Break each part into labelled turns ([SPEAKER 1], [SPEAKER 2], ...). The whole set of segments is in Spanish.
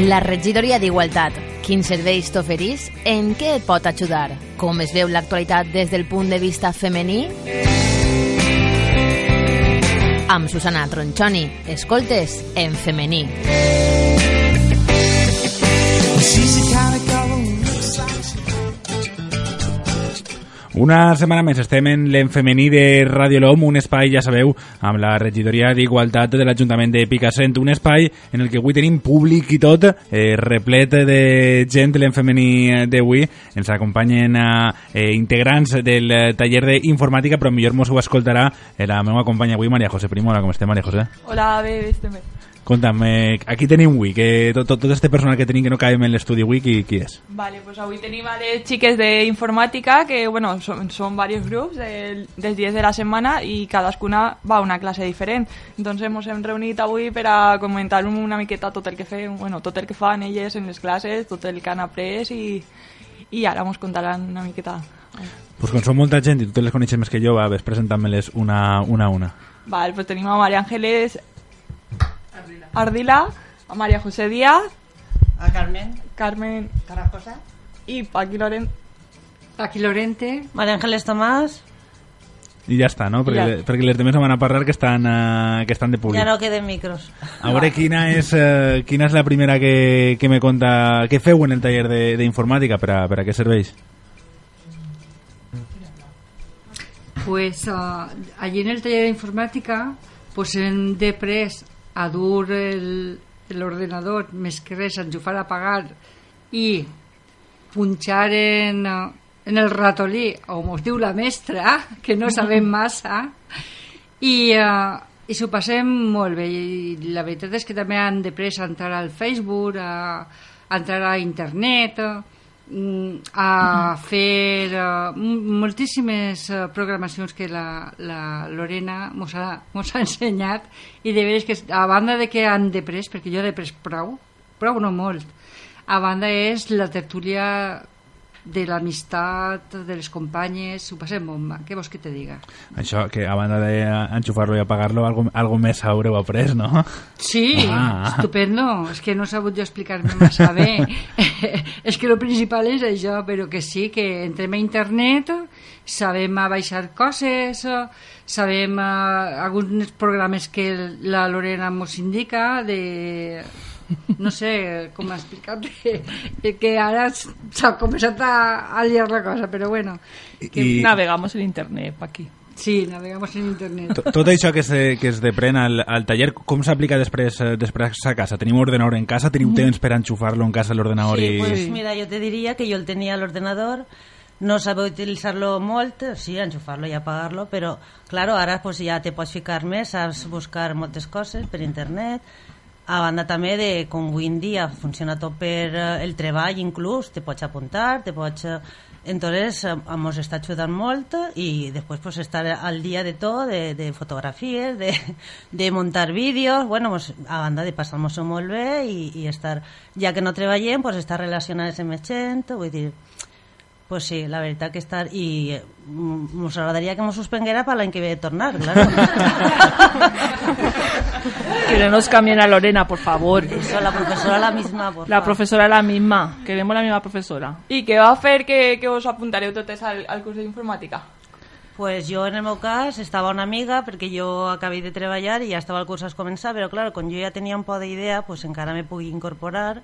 [SPEAKER 1] La regidoria d'Igualtat. Quins serveis t'oferís? En què et pot ajudar? Com es veu l'actualitat des del punt de vista femení? Amb Susana Tronchoni. Escoltes en femení.
[SPEAKER 2] Una setmana més estem en l'enfemení de Radio L'Hom, un espai, ja sabeu, amb la regidoria d'Igualtat de l'Ajuntament de Picassent, un espai en el que avui tenim públic i tot, eh, replet de gent l'enfemení d'avui. Ens acompanyen eh, integrants del taller d'informàtica, però millor mos ho escoltarà eh, la meva companya avui, Maria José Primo. Hola, com estem, Maria José?
[SPEAKER 3] Hola, bé, estem bé.
[SPEAKER 2] Conta'm, aquí tenim avui, que tot, tot, este personal que tenim que no caem en l'estudi avui, qui, qui és?
[SPEAKER 3] Vale, pues avui tenim a les xiques d'informàtica, que bueno, són, són diversos grups del, dels dies de la setmana i cadascuna va a una classe diferent. Doncs ens hem reunit avui per a comentar una miqueta tot el que fem, bueno, tot el que fan elles en les classes, tot el que han après i, i ara ens contaran una miqueta.
[SPEAKER 2] Pues com són molta gent i tu te les coneixes més que jo, va, ves presentant-me-les una, una a una.
[SPEAKER 3] Vale, pues tenim a María Ángeles Ardila, a María José Díaz,
[SPEAKER 4] A Carmen
[SPEAKER 3] Carmen
[SPEAKER 4] Carracosa.
[SPEAKER 3] y Paqui Loren.
[SPEAKER 5] Aquí Lorente.
[SPEAKER 4] María Ángeles Tomás.
[SPEAKER 2] I ja està, no? Perquè,
[SPEAKER 3] Ja.
[SPEAKER 2] perquè les demés van a parlar que estan, uh, que estan de públic.
[SPEAKER 4] Ya no queden micros.
[SPEAKER 2] A veure quina és, uh, quina és la primera que, que me conta... Què feu en el taller de- d'informàtica? Per, a, per a què serveix?
[SPEAKER 5] Pues ah, allí en el taller de informática pues hem de pres a dur el, el ordenador més que res, enxufar a apagar i punxar en, en el ratolí, o mos diu la mestra, que no sabem massa, i, uh, i s'ho passem molt bé. I la veritat és que també han de pres a entrar al Facebook, a, a entrar a internet, mm, a fer uh, moltíssimes uh, programacions que la, la Lorena mos ha, mos ha ensenyat i de veres que a banda de que han de pres, perquè jo he de pres prou, prou no molt, a banda és la tertúlia de l'amistat, de les companyes, ho passem bomba, què vols que te diga?
[SPEAKER 2] Això, que a banda d'enxufar-lo i apagar-lo, algo, algo més haureu après, no?
[SPEAKER 5] Sí,
[SPEAKER 2] Ah.
[SPEAKER 5] estupendo. És que no he sabut jo explicar-me massa bé. és que el principal és això, però que sí, que entrem a internet, sabem a baixar coses, sabem uh, alguns programes que la Lorena mos indica de no sé com explicar-te que ara s'ha començat a, a liar la cosa, però bueno
[SPEAKER 3] Que
[SPEAKER 2] I
[SPEAKER 3] navegamos en internet, Paqui.
[SPEAKER 5] sí, navegamos en internet
[SPEAKER 2] to- tot això que, se, que es depren al, al taller, com s'aplica després, eh, després a casa? Tenim ordenador en casa? Teniu temps per enxufar-lo en casa l'ordenador
[SPEAKER 4] Sí,
[SPEAKER 2] i...
[SPEAKER 4] pues mira, yo te diría que yo el tenía el ordenador, no sabía utilizarlo molt, sí, enchufarlo y apagarlo, pero claro, ara pues ja te pots ficar més, saps buscar moltes coses per internet, a banda també de com avui en funciona tot per eh, el treball inclús, te pots apuntar, te pots... eh, Entonces, eh, ens està ajudant molt i després pues, estar al dia de tot, de, de fotografies, de, de muntar vídeos, bueno, pues, a banda de passar-nos-ho molt bé i estar, ja que no treballem, pues, estar relacionats amb gent, vull dir, pues sí, la veritat que estar... I eh, mm, ens agradaria que ens suspenguera per l'any que ve de tornar, claro.
[SPEAKER 3] Que no nos cambien a Lorena, por favor.
[SPEAKER 4] Eso, la professora la misma, por
[SPEAKER 3] La
[SPEAKER 4] favor.
[SPEAKER 3] profesora la misma, queremos la misma profesora. I què va fer que, que us apuntareu totes al, al curs d'informàtica?
[SPEAKER 4] Pues jo, en el meu cas, estava una amiga, perquè jo acabé de treballar i ja estava el curs a començar, però clar, com jo ja tenia un poc d'idea, pues encara me pugui incorporar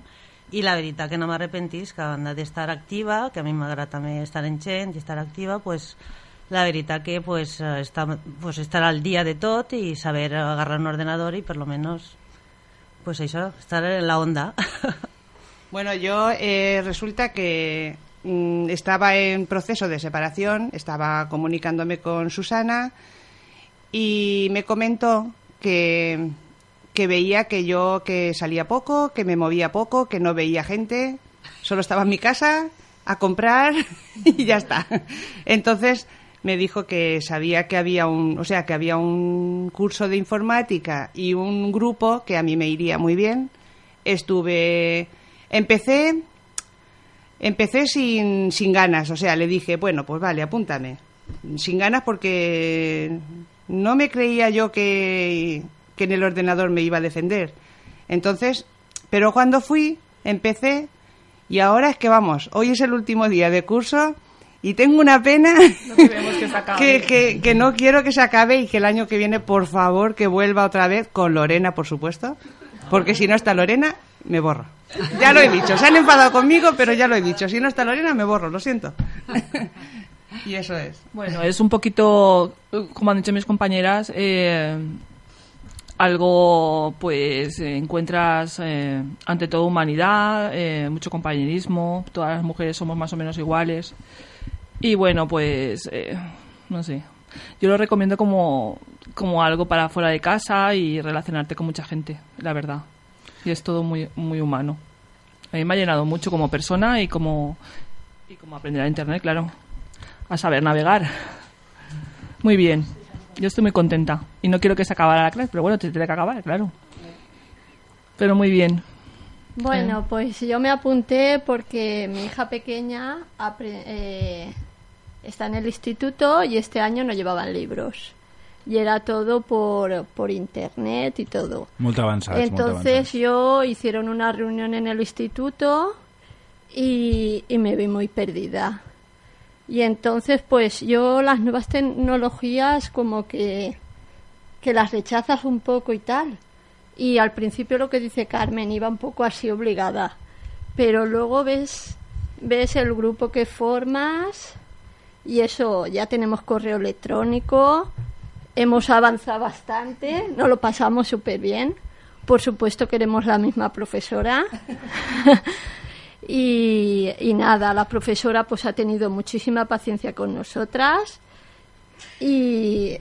[SPEAKER 4] i la veritat que no m'arrepentís que a banda d'estar activa, que a mi m'agrada també estar en gent i estar activa, pues la veritat que pues, eh, estar, pues, estar al dia de tot i saber agarrar un ordenador i per lo menos pues això, estar en la onda.
[SPEAKER 6] Bueno, yo eh, resulta que mm, estaba en proceso de separación, estaba comunicándome con Susana y me comentó que, que veía que yo que salía poco, que me movía poco, que no veía gente, solo estaba en mi casa a comprar y ya está. Entonces me dijo que sabía que había un, o sea, que había un curso de informática y un grupo que a mí me iría muy bien. Estuve Empecé, empecé sin, sin ganas, o sea, le dije, bueno, pues vale, apúntame. Sin ganas porque no me creía yo que, que en el ordenador me iba a defender. Entonces, pero cuando fui, empecé y ahora es que vamos, hoy es el último día de curso y tengo una pena
[SPEAKER 7] que
[SPEAKER 6] que, que- que no quiero que se acabe y que el año que viene, por favor, que vuelva otra vez con Lorena, por supuesto, porque si no está Lorena, me borro. Ya lo he dicho, se han enfadado conmigo, pero ya lo he dicho, si no está Lorena, me borro, lo siento. y eso es.
[SPEAKER 7] Bueno, es un poquito, como han dicho mis compañeras, eh, algo, pues, encuentras eh, ante todo humanidad, eh, mucho compañerismo, todas las mujeres somos más o menos iguales. Y bueno, pues, eh, no sé, yo lo recomiendo como, como algo para fuera de casa y relacionarte con mucha gente, la verdad. Y es todo muy, muy humano. A mí me ha llenado mucho como persona y como, y como aprender a Internet, claro. A saber navegar. Muy bien. Yo estoy muy contenta. Y no quiero que se acabara la clase, pero bueno, te tiene que acabar, claro. Pero muy bien.
[SPEAKER 8] Bueno, pues yo me apunté porque mi hija pequeña eh, está en el instituto y este año no llevaban libros. Y era todo por, por internet y todo.
[SPEAKER 2] Avançats, molt
[SPEAKER 8] Entonces yo hicieron una reunión en el instituto y, y me vi muy perdida. Y entonces pues yo las nuevas tecnologías como que, que las rechazas un poco y tal. Y al principio lo que dice Carmen iba un poco así obligada. Pero luego ves, ves el grupo que formas y eso, ya tenemos correo electrónico, hemos avanzado bastante, nos lo pasamos súper bien. Por supuesto queremos la misma profesora. y, y nada, la profesora pues ha tenido muchísima paciencia con nosotras y,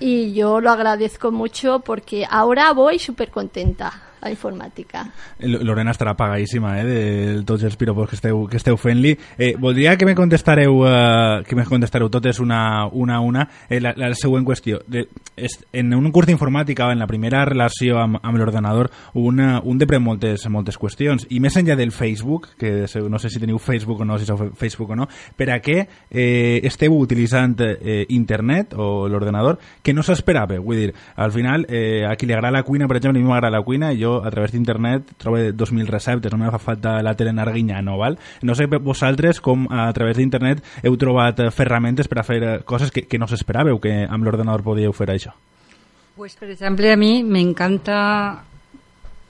[SPEAKER 8] y yo lo agradezco mucho porque ahora voy súper contenta a informática.
[SPEAKER 2] L- Lorena estarà pagadíssima eh, de tots els piropos que esteu, que esteu fent-li. Eh, voldria que me contestareu, eh, que me contestareu totes una, una a una eh, la, la següent qüestió. De, és, en un curs d'informàtica, en la primera relació amb, amb l'ordenador, un, un depren moltes, moltes qüestions. I més enllà del Facebook, que no sé si teniu Facebook o no, si sou Facebook o no, per a què eh, esteu utilitzant eh, internet o l'ordenador que no s'esperava? Vull dir, al final, eh, a qui li agrada la cuina, per exemple, a mi m'agrada la cuina, i a través d'internet trobo 2.000 receptes, no me fa falta la tele en Arguiñano, val? No sé vosaltres com a través d'internet heu trobat eh, ferramentes per a fer eh, coses que, que no s'esperàveu que amb l'ordenador podíeu fer això.
[SPEAKER 5] Pues, por ejemplo, a mí me encanta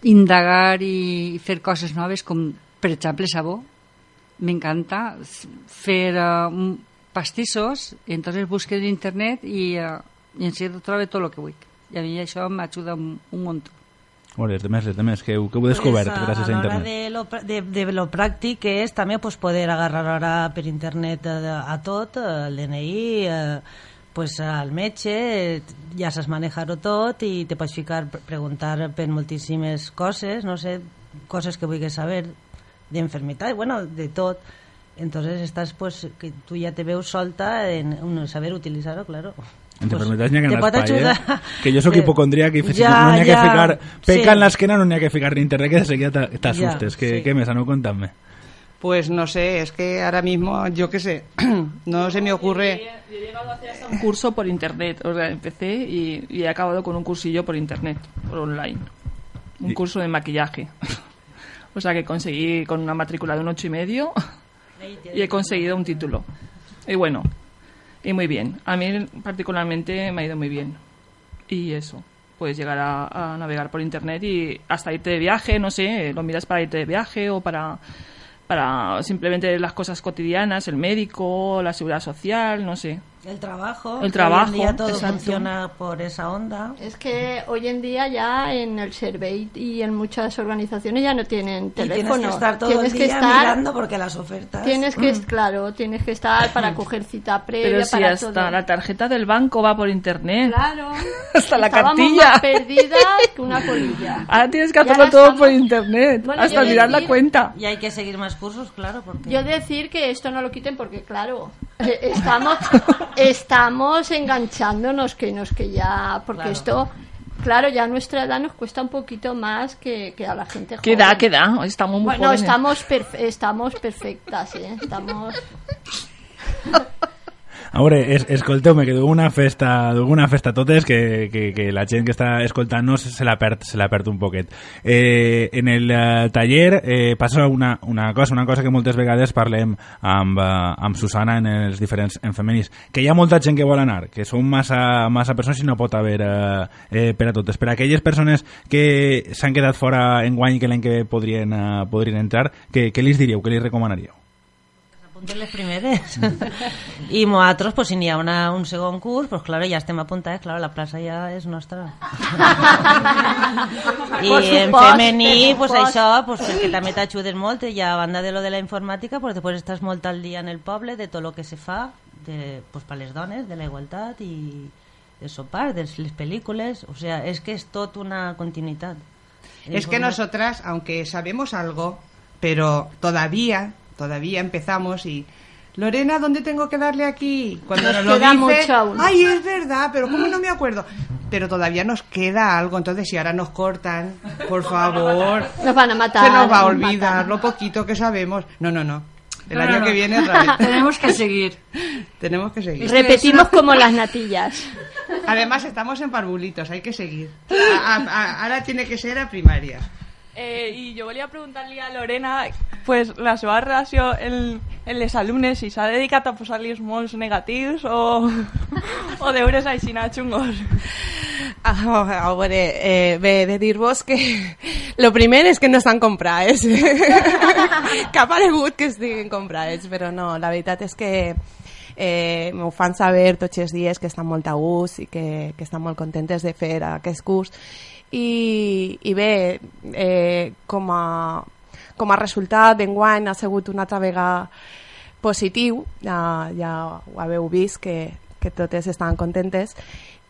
[SPEAKER 5] indagar y hacer cosas nuevas, como, por ejemplo, sabor. Me encanta hacer uh, pastissos, entonces busqué en internet y, uh, y enseguida trobo todo lo que vull. I a mi això m'ajuda un, un munt.
[SPEAKER 2] Bueno, les demés, les demés, que heu, que heu descobert
[SPEAKER 4] Pues,
[SPEAKER 2] gràcies a
[SPEAKER 4] a
[SPEAKER 2] internet.
[SPEAKER 4] de lo, de, de lo pràctic que és també pues, poder agarrar ara per internet a, a tot, eh, el DNI, eh, pues, al metge, eh, ja saps manejar-ho tot i te pots ficar, pre- preguntar per moltíssimes coses, no sé, coses que vulguis saber d'enfermitat, bueno, de tot. Entonces estás pues que tú ya te veus solta en un saber utilizarlo, claro.
[SPEAKER 2] Entre
[SPEAKER 4] Pues,
[SPEAKER 2] ha que l'espai, eh?
[SPEAKER 4] ajudar.
[SPEAKER 2] Que jo sóc
[SPEAKER 4] Eh,
[SPEAKER 2] hipocondríac i fins
[SPEAKER 4] ja,
[SPEAKER 2] no n'hi ha que ficar peca
[SPEAKER 4] sí.
[SPEAKER 2] en l'esquena, no n'hi ha que ficar internet, que de seguida t'a- t'assustes.
[SPEAKER 4] Ja,
[SPEAKER 2] què,
[SPEAKER 4] sí.
[SPEAKER 2] què més? Aneu contant-me.
[SPEAKER 6] Pues no sé, es que ahora mismo, yo qué sé, no se me ocurre.
[SPEAKER 7] Yo he llegado a hacer hasta un curso por internet. O sea, empecé y, y he acabado con un cursillo por internet, por online. Un
[SPEAKER 2] Y-
[SPEAKER 7] curso de maquillaje. o sea que conseguí con una matrícula de un ocho y medio y he conseguido un título. Y bueno, y muy bien. A mí particularmente me ha ido muy bien. Y eso, puedes llegar a, navegar por internet y hasta irte de viaje, no sé, lo miras para irte de viaje o para para simplemente las cosas cotidianas, el médico, la seguridad social, no sé.
[SPEAKER 4] El trabajo.
[SPEAKER 7] El
[SPEAKER 4] que
[SPEAKER 7] trabajo,
[SPEAKER 4] Hoy en día todo
[SPEAKER 7] exacto.
[SPEAKER 4] funciona por esa onda.
[SPEAKER 8] Es que hoy en día ya en el Survey y en muchas organizaciones ya no tienen
[SPEAKER 4] Y
[SPEAKER 8] teléfono.
[SPEAKER 4] tienes que estar todo
[SPEAKER 8] Tienes
[SPEAKER 4] el
[SPEAKER 8] que
[SPEAKER 4] día
[SPEAKER 8] estar-
[SPEAKER 4] mirando porque las ofertas...
[SPEAKER 8] Tienes que, claro, tienes que estar para coger cita previa,
[SPEAKER 7] Pero si
[SPEAKER 8] para
[SPEAKER 7] hasta
[SPEAKER 8] todo.
[SPEAKER 7] la tarjeta del banco va por internet.
[SPEAKER 8] Claro.
[SPEAKER 7] Hasta la cartilla.
[SPEAKER 8] más perdidas que una colilla.
[SPEAKER 7] Ahora tienes que
[SPEAKER 8] Y
[SPEAKER 7] hacerlo todo
[SPEAKER 8] estamos-
[SPEAKER 7] por internet.
[SPEAKER 8] Bueno,
[SPEAKER 7] hasta mirar la
[SPEAKER 8] decir-
[SPEAKER 7] cuenta.
[SPEAKER 4] Y hay que seguir más cursos, claro, porque...
[SPEAKER 8] Yo decir que esto no lo quiten porque, claro, eh, estamos, estamos enganchándonos que nos que ya, porque
[SPEAKER 4] Claro.
[SPEAKER 8] esto, claro, ya a nuestra edad nos cuesta un poquito más que, que a la gente joven.
[SPEAKER 7] ¿Qué da? ¿Qué da? Estamos muy
[SPEAKER 8] Bueno,
[SPEAKER 7] jóvenes.
[SPEAKER 8] estamos, perfe- estamos perfectas, ¿eh? Estamos...
[SPEAKER 2] Veure, es, escolteu-me, que d'alguna festa, d'alguna festa totes que, que, que la gent que està escoltant-nos se la perd, se la perd un poquet. Eh, en el eh, taller eh, passa una, una cosa, una cosa que moltes vegades parlem amb, eh, amb Susana en els diferents en femenins, que hi ha molta gent que vol anar, que són massa, massa persones i no pot haver eh, eh, per a totes. Per a aquelles persones que s'han quedat fora en guany que l'any que podrien, eh, podrien entrar, què, què li diríeu, què li recomanaríeu?
[SPEAKER 4] Apunten les primeres. I nosaltres, pues, si n'hi ha una, un segon curs, pues, claro, ja estem apuntats, claro, la plaça ja és nostra. I en femení, pues, això, pues, perquè també t'ajuden molt, i a banda de lo de la informàtica, pues, després estàs molt al dia en el poble de tot el que se fa de, pues, per les dones, de la igualtat i del sopar, de les pel·lícules, o sea, és que és tot una continuïtat.
[SPEAKER 6] Es que nosotras, aunque sabemos algo, pero todavía, todavía empezamos y... Lorena, ¿dónde tengo que darle aquí? Cuando
[SPEAKER 8] Nos
[SPEAKER 6] nos,
[SPEAKER 8] queda
[SPEAKER 6] lo dice,
[SPEAKER 8] mucho aún.
[SPEAKER 6] ay, es verdad, pero ¿cómo no me acuerdo? Pero todavía nos queda algo, entonces si ahora nos cortan, por favor,
[SPEAKER 8] Nos van a matar.
[SPEAKER 6] se nos va a olvidar
[SPEAKER 8] matan.
[SPEAKER 6] lo poquito que sabemos. No, no, no. El
[SPEAKER 5] No,
[SPEAKER 6] año
[SPEAKER 5] no,
[SPEAKER 6] que
[SPEAKER 5] no.
[SPEAKER 6] viene otra vez.
[SPEAKER 5] Tenemos que seguir.
[SPEAKER 6] Tenemos que seguir.
[SPEAKER 8] Repetimos como las natillas.
[SPEAKER 6] Además estamos en parvulitos, hay que seguir. A- a- a- ahora tiene que ser a primaria.
[SPEAKER 3] Eh, I jo volia preguntar-li a Lorena pues, la seva relació en, en les alumnes, si s'ha dedicat a posar-li molts negatius o, o deures així xungos.
[SPEAKER 9] A, a veure, eh, bé, de dir-vos que lo primer és que no estan comprades. que ha aparegut que estiguin comprades, però no, la veritat és que eh, m'ho fan saber tots els dies que estan molt a gust i que, que estan molt contentes de fer aquest curs. I, i bé, eh, com, a, com a resultat d'enguany ha sigut una altra vegada positiu, ja, ja ho haveu vist que, que totes estan contentes.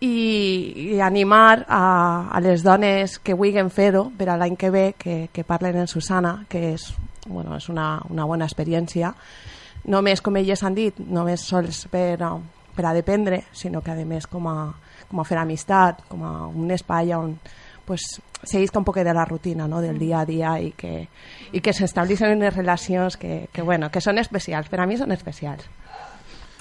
[SPEAKER 9] I, i animar a, a les dones que vulguin fer-ho per a l'any que ve que, que parlen en Susana que és, bueno, és una, una bona experiència. Només com elles han dit només sols per, per a dependre sinó que a més com a, com a fer amistat com a un espai on pues, seguisca un poquet de la rutina no? del dia a dia i que, i que s'estableixen unes relacions que, que, bueno, que són especials, per a mi són especials.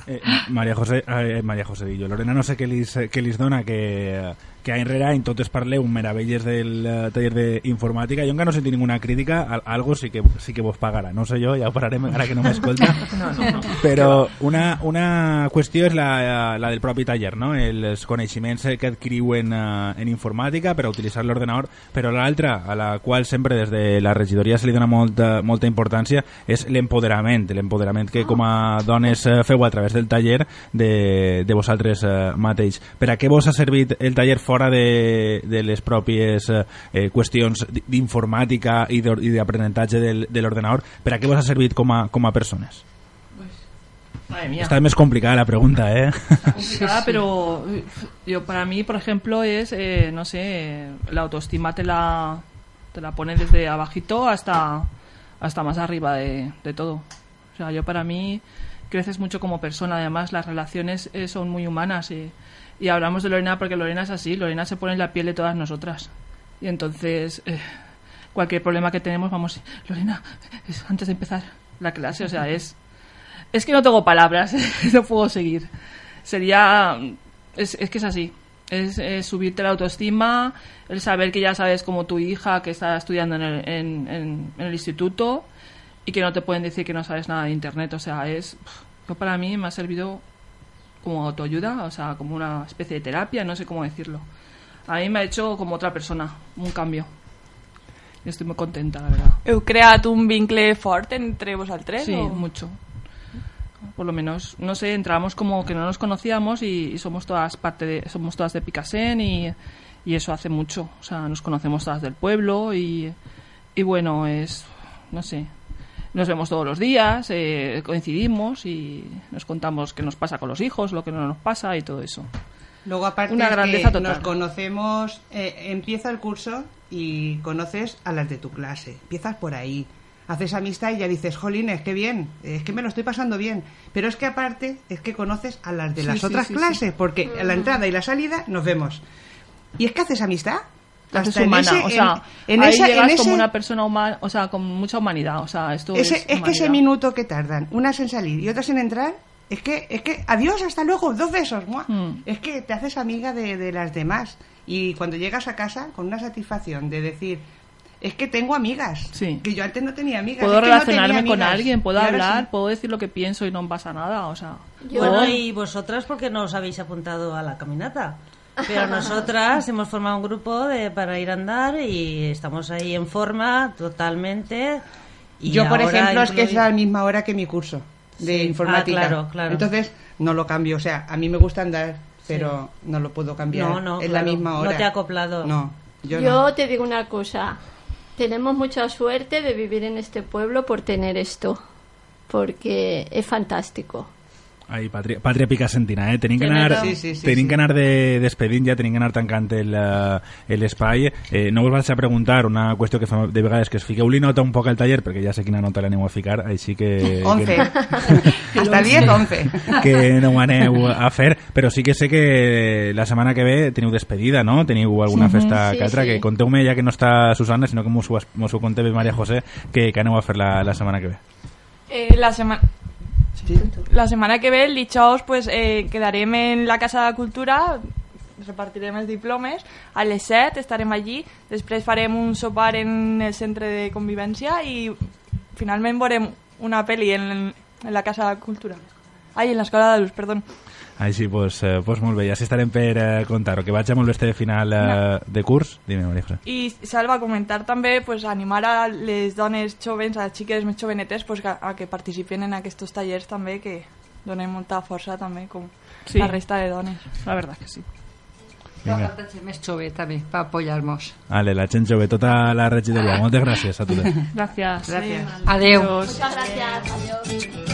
[SPEAKER 2] Eh, María José, eh, María José Dillo, Lorena no sé què lis, què lis dona que, que any rere any totes parleu meravelles del eh, taller d'informàtica jo encara no senti ninguna crítica al- algo sí que, sí que vos pagarà, no sé jo, ja ho pararem ara que no m'escolta
[SPEAKER 7] No, no, no.
[SPEAKER 2] però una, una qüestió és la, la del propi taller no? els coneixements que adquiriu en, eh, en informàtica per a utilitzar l'ordenador però l'altra, a la qual sempre des de la regidoria se li dona molta, molta importància és l'empoderament l'empoderament que com a dones eh, feu a través del taller de, de vosaltres eh, mateix. Per a què vos ha servit el taller fora de, de les pròpies eh, eh, qüestions d'informàtica i d'aprenentatge del- de l'ordenador? Per a què vos ha servit com a, com a persones? Está más complicada la pregunta, ¿eh?
[SPEAKER 7] complicada, pero eh, yo para mí, por ejemplo, es, eh, no sé, la autoestima te la, te la pone desde abajito hasta, hasta más arriba de, de todo. O sea, yo para mí creces mucho como persona, además las relaciones eh, son muy humanas y, y hablamos de Lorena porque Lorena es así, Lorena se pone en la piel de todas nosotras. Y entonces, eh, cualquier problema que tenemos, vamos, Lorena, es antes de empezar la clase, o sea, es... Es que no tengo palabras, no puedo seguir. Sería. Es, es que es así. Es, subirte la autoestima, el saber que ya sabes como tu hija que está estudiando en el, en el instituto y que no te pueden decir que no sabes nada de internet. O sea, es. yo para mí me ha servido como autoayuda, o sea, como una especie de terapia, no sé cómo decirlo. A mí me ha hecho como otra persona, un cambio. Estoy muy contenta, la verdad.
[SPEAKER 3] Heu creat un vincle fort entre vosaltres?
[SPEAKER 7] Sí,
[SPEAKER 3] o?
[SPEAKER 7] mucho. Por lo menos, no sé, entramos como que no nos conocíamos y, y somos todas parte de, somos todas de Picasen y, y eso hace mucho. O sea, nos conocemos todas del pueblo y, y bueno, es, no sé, nos vemos todos los días, eh, coincidimos y nos contamos qué nos pasa con los hijos, lo que no nos pasa y todo eso.
[SPEAKER 6] Luego, aparte,
[SPEAKER 7] Una
[SPEAKER 6] que
[SPEAKER 7] grandeza total.
[SPEAKER 6] nos conocemos, eh, empieza el curso y conoces a las de tu clase. Empiezas por ahí. Haces amistad y ya dices, jolines, qué bien, es que me lo estoy pasando bien. Pero es que aparte, es que conoces a las de
[SPEAKER 7] Sí,
[SPEAKER 6] las
[SPEAKER 7] sí,
[SPEAKER 6] otras
[SPEAKER 7] sí,
[SPEAKER 6] clases, porque a la entrada y la salida nos vemos. ¿Y es que haces amistad?
[SPEAKER 7] Haces
[SPEAKER 6] Hasta en
[SPEAKER 7] humana,
[SPEAKER 6] ese-
[SPEAKER 7] o sea,
[SPEAKER 6] en- en
[SPEAKER 7] ahí
[SPEAKER 6] esa- en
[SPEAKER 7] llegas
[SPEAKER 6] ese-
[SPEAKER 7] como una persona humana, o sea, con mucha humanidad, o sea, esto
[SPEAKER 6] Ese-
[SPEAKER 7] es
[SPEAKER 6] es que ese minuto que tardan, unas en salir y otras en entrar, es que, es que, adiós, hasta luego, dos besos.
[SPEAKER 7] Mm.
[SPEAKER 6] Es que te haces amiga de, de las demás. Y cuando llegas a casa, con una satisfacción de decir, es que tengo amigas.
[SPEAKER 7] Sí.
[SPEAKER 6] Que yo antes no tenía amigas.
[SPEAKER 7] Puedo
[SPEAKER 6] es que no
[SPEAKER 7] relacionarme
[SPEAKER 6] tenía
[SPEAKER 7] con
[SPEAKER 6] amigas.
[SPEAKER 7] alguien, puedo hablar,
[SPEAKER 6] sí.
[SPEAKER 7] puedo decir lo que pienso y no pasa nada, o sea...
[SPEAKER 4] Bueno, y vosotras porque no os habéis apuntado a la caminata. Pero nosotras hemos formado un grupo de, para ir a andar y estamos ahí en forma totalmente. Y
[SPEAKER 6] yo, por ejemplo, es que es la misma hora que mi curso de
[SPEAKER 4] Sí.
[SPEAKER 6] informática.
[SPEAKER 4] Ah, claro, claro.
[SPEAKER 6] Entonces, no lo cambio. O sea, a mí me gusta andar, pero no lo puedo cambiar.
[SPEAKER 4] No, no,
[SPEAKER 6] es
[SPEAKER 4] claro.
[SPEAKER 6] la misma
[SPEAKER 4] No
[SPEAKER 6] hora.
[SPEAKER 4] te ha acoplado.
[SPEAKER 6] No, yo,
[SPEAKER 8] Yo,
[SPEAKER 6] no.
[SPEAKER 8] te digo una cosa, tenemos mucha suerte de vivir en este pueblo por tener esto, porque es fantástico.
[SPEAKER 2] Ai, pàtria, pàtria picacentina, eh? Tenim que
[SPEAKER 8] Sí,
[SPEAKER 2] anar,
[SPEAKER 6] sí, sí, sí,
[SPEAKER 2] tenim
[SPEAKER 6] sí.
[SPEAKER 2] que anar de, despedint ja, tenim que anar tancant el, eh, l'espai. Eh, no us vaig a preguntar una qüestió que fa de vegades que fiqueu-li nota un poc al taller, perquè ja sé quina nota l'aneu a ficar, així que...
[SPEAKER 6] 11.
[SPEAKER 2] Que,
[SPEAKER 6] Hasta 10, 11.
[SPEAKER 2] que no ho aneu a fer, però sí que sé que la setmana que ve teniu despedida, no? Teniu alguna festa
[SPEAKER 8] Sí,
[SPEAKER 2] que altra,
[SPEAKER 8] sí.
[SPEAKER 2] que conteu-me ja que no està Susana, sinó que mos ho, mos ho Maria José, que, que aneu a fer la, la setmana que ve.
[SPEAKER 3] Eh, la semana... La semana que ve, el dijous, pues, eh, quedarem en la Casa de Cultura, repartirem els diplomes, a les 7 estarem allí, després farem un sopar en el centre de convivència i finalment veurem una pel·li en, en la Casa de Cultura. Ai, en l'Escola de Luz, perdó.
[SPEAKER 2] Així, pues, eh, pues molt bé, ja si estarem per eh, contar-ho. Que vaig a molt bé este final eh, de curs. Dime, Maria José.
[SPEAKER 3] I Salva, comentar també pues, animar a les dones jovens, a les xiques més jovenetes pues, a, a que participin en aquests tallers també que donen molta força també com
[SPEAKER 7] Sí.
[SPEAKER 3] la resta de dones.
[SPEAKER 7] La verdad que sí.
[SPEAKER 2] Vinga.
[SPEAKER 5] falta gent més jove també, per apoyar-nos.
[SPEAKER 2] Ale, la gent jove, tota la regidoria. Moltes gràcies a totes.
[SPEAKER 7] Gracias.
[SPEAKER 6] Gracias.
[SPEAKER 5] Adeu.
[SPEAKER 3] Adiós.
[SPEAKER 8] Muchas gracias, adiós.